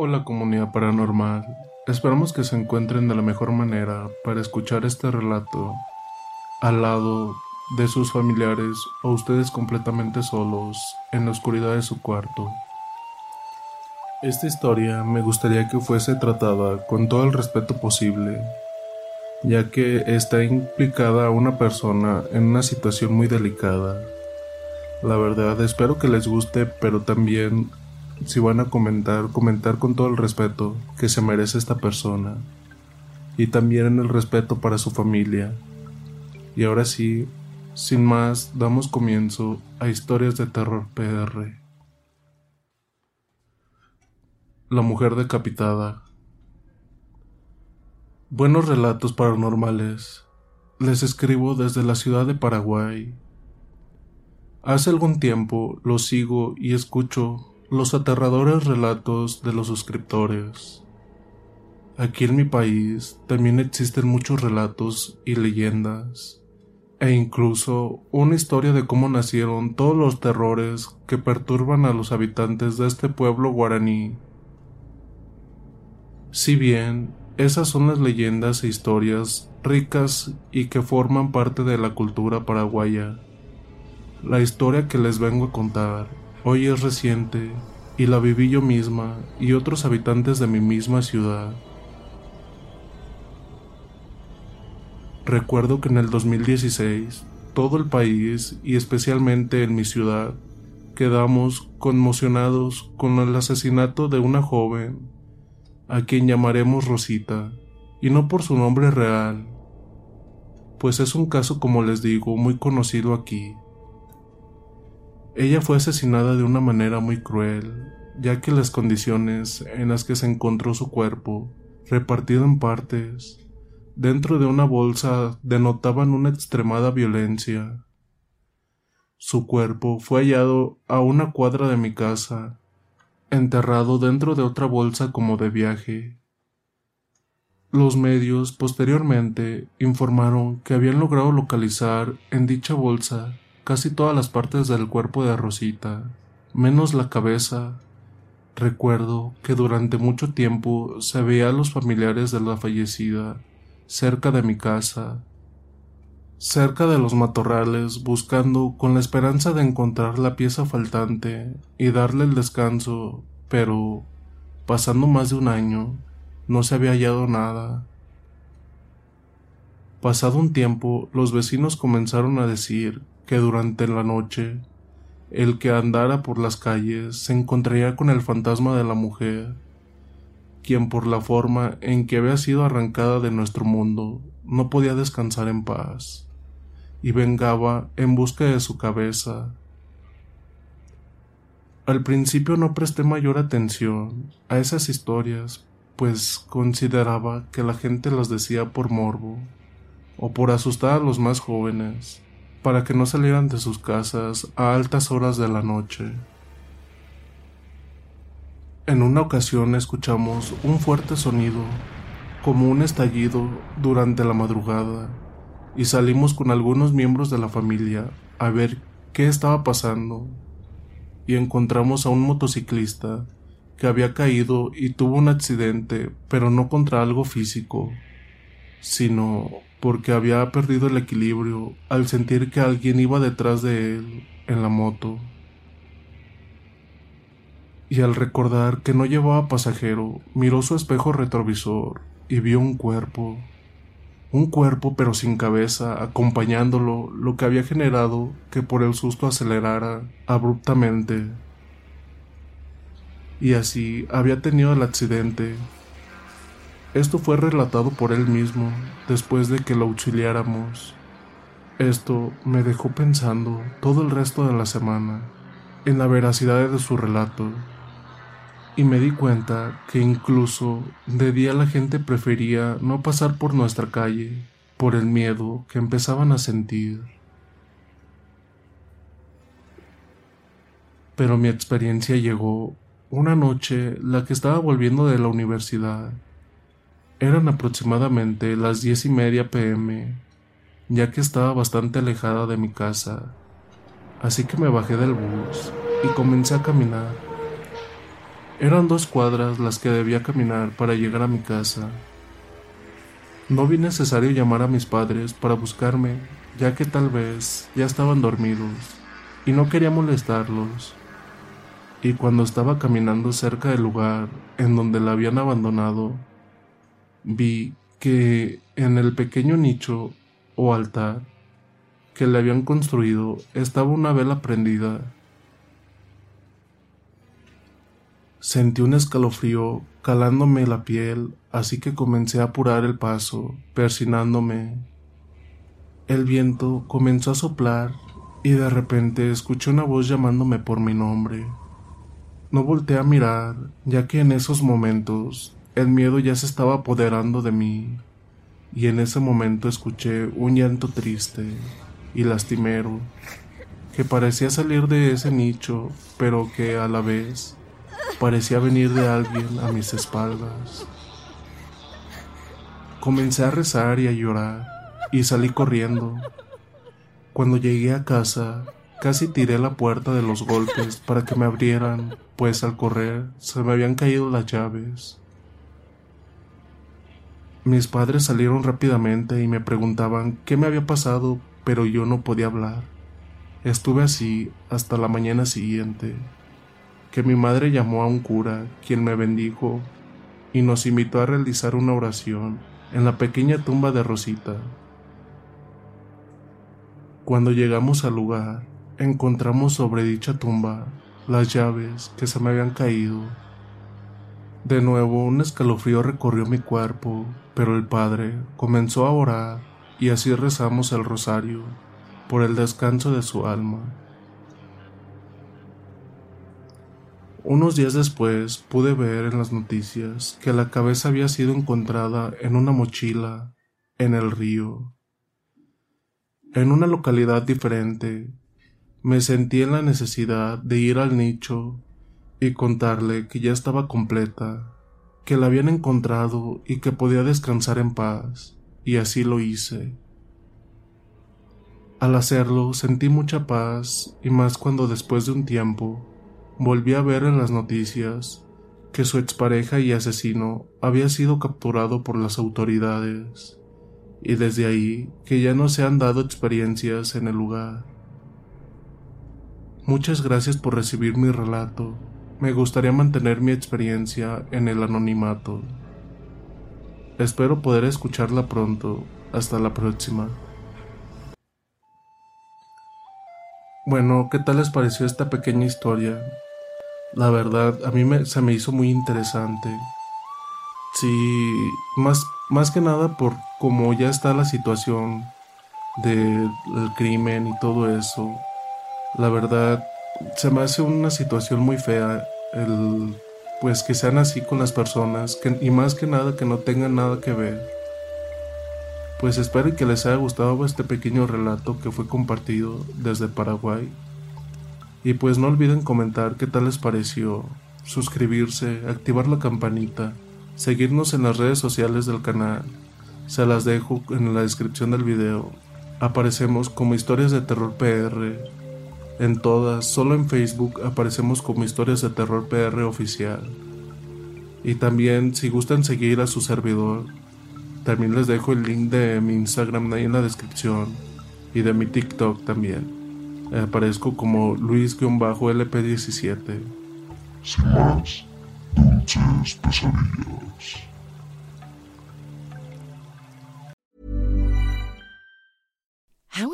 Hola comunidad paranormal, esperamos que se encuentren de la mejor manera para escuchar este relato al lado de sus familiares o ustedes completamente solos en la oscuridad de su cuarto. Esta historia me gustaría que fuese tratada con todo el respeto posible, ya que está implicada una persona en una situación muy delicada. La verdad, espero que les guste, pero también si van a comentar, comentar con todo el respeto que se merece esta persona y también el respeto para su familia. Y ahora sí, sin más, damos comienzo a historias de terror PR. La mujer decapitada. Buenos relatos paranormales. Les escribo desde la ciudad de Paraguay. Hace algún tiempo lo sigo y escucho los aterradores relatos de los suscriptores. Aquí en mi país también existen muchos relatos y leyendas, e incluso una historia de cómo nacieron todos los terrores que perturban a los habitantes de este pueblo guaraní. Si bien esas son las leyendas e historias ricas y que forman parte de la cultura paraguaya, la historia que les vengo a contar Hoy es reciente y la viví yo misma y otros habitantes de mi misma ciudad. Recuerdo que en el 2016 todo el país y especialmente en mi ciudad quedamos conmocionados con el asesinato de una joven a quien llamaremos Rosita y no por su nombre real, pues es un caso como les digo muy conocido aquí. Ella fue asesinada de una manera muy cruel, ya que las condiciones en las que se encontró su cuerpo, repartido en partes, dentro de una bolsa denotaban una extremada violencia. Su cuerpo fue hallado a una cuadra de mi casa, enterrado dentro de otra bolsa como de viaje. Los medios posteriormente informaron que habían logrado localizar en dicha bolsa casi todas las partes del cuerpo de Rosita, menos la cabeza. Recuerdo que durante mucho tiempo se veía a los familiares de la fallecida cerca de mi casa, cerca de los matorrales, buscando con la esperanza de encontrar la pieza faltante y darle el descanso, pero pasando más de un año, no se había hallado nada. Pasado un tiempo, los vecinos comenzaron a decir que durante la noche el que andara por las calles se encontraría con el fantasma de la mujer, quien por la forma en que había sido arrancada de nuestro mundo no podía descansar en paz, y vengaba en busca de su cabeza. Al principio no presté mayor atención a esas historias, pues consideraba que la gente las decía por morbo, o por asustar a los más jóvenes, para que no salieran de sus casas a altas horas de la noche. En una ocasión escuchamos un fuerte sonido, como un estallido, durante la madrugada, y salimos con algunos miembros de la familia a ver qué estaba pasando, y encontramos a un motociclista que había caído y tuvo un accidente, pero no contra algo físico, sino porque había perdido el equilibrio al sentir que alguien iba detrás de él en la moto. Y al recordar que no llevaba pasajero, miró su espejo retrovisor y vio un cuerpo. Un cuerpo pero sin cabeza acompañándolo, lo que había generado que por el susto acelerara abruptamente. Y así había tenido el accidente. Esto fue relatado por él mismo después de que lo auxiliáramos. Esto me dejó pensando todo el resto de la semana en la veracidad de su relato y me di cuenta que incluso de día la gente prefería no pasar por nuestra calle por el miedo que empezaban a sentir. Pero mi experiencia llegó una noche la que estaba volviendo de la universidad. Eran aproximadamente las diez y media pm, ya que estaba bastante alejada de mi casa, así que me bajé del bus y comencé a caminar. Eran dos cuadras las que debía caminar para llegar a mi casa. No vi necesario llamar a mis padres para buscarme, ya que tal vez ya estaban dormidos y no quería molestarlos. Y cuando estaba caminando cerca del lugar en donde la habían abandonado, vi que en el pequeño nicho o altar que le habían construido estaba una vela prendida Sentí un escalofrío calándome la piel, así que comencé a apurar el paso, persinándome. El viento comenzó a soplar y de repente escuché una voz llamándome por mi nombre. No volteé a mirar, ya que en esos momentos el miedo ya se estaba apoderando de mí, y en ese momento escuché un llanto triste y lastimero, que parecía salir de ese nicho, pero que a la vez parecía venir de alguien a mis espaldas. Comencé a rezar y a llorar y salí corriendo. Cuando llegué a casa, casi tiré la puerta de los golpes para que me abrieran, pues al correr se me habían caído las llaves. Mis padres salieron rápidamente y me preguntaban qué me había pasado, pero yo no podía hablar. Estuve así hasta la mañana siguiente que mi madre llamó a un cura, quien me bendijo y nos invitó a realizar una oración en la pequeña tumba de Rosita. Cuando llegamos al lugar, encontramos sobre dicha tumba las llaves que se me habían caído. De nuevo un escalofrío recorrió mi cuerpo, pero el padre comenzó a orar y así rezamos el rosario por el descanso de su alma. Unos días después pude ver en las noticias que la cabeza había sido encontrada en una mochila en el río. En una localidad diferente, me sentí en la necesidad de ir al nicho y contarle que ya estaba completa, que la habían encontrado y que podía descansar en paz, y así lo hice. Al hacerlo sentí mucha paz y más cuando después de un tiempo volví a ver en las noticias que su expareja y asesino había sido capturado por las autoridades, y desde ahí que ya no se han dado experiencias en el lugar. Muchas gracias por recibir mi relato. Me gustaría mantener mi experiencia en el anonimato. Espero poder escucharla pronto. Hasta la próxima. Bueno, ¿qué tal les pareció esta pequeña historia? La verdad, a mí me, se me hizo muy interesante. Sí, más, más que nada por cómo ya está la situación del crimen y todo eso. La verdad, se me hace una situación muy fea el pues que sean así con las personas y más que nada que no tengan nada que ver. Pues espero que les haya gustado este pequeño relato que fue compartido desde Paraguay y pues no olviden comentar qué tal les pareció, suscribirse, activar la campanita, seguirnos en las redes sociales del canal. Se las dejo en la descripción del video. Aparecemos como Historias de Terror PR. En todas, solo en Facebook aparecemos como Historias de Terror PR oficial. Y también si gustan seguir a su servidor, También les dejo el link de mi Instagram ahí en la descripción y de mi TikTok también. Eh, aparezco como Luis-LP17. Sin más, dulces pesadillas.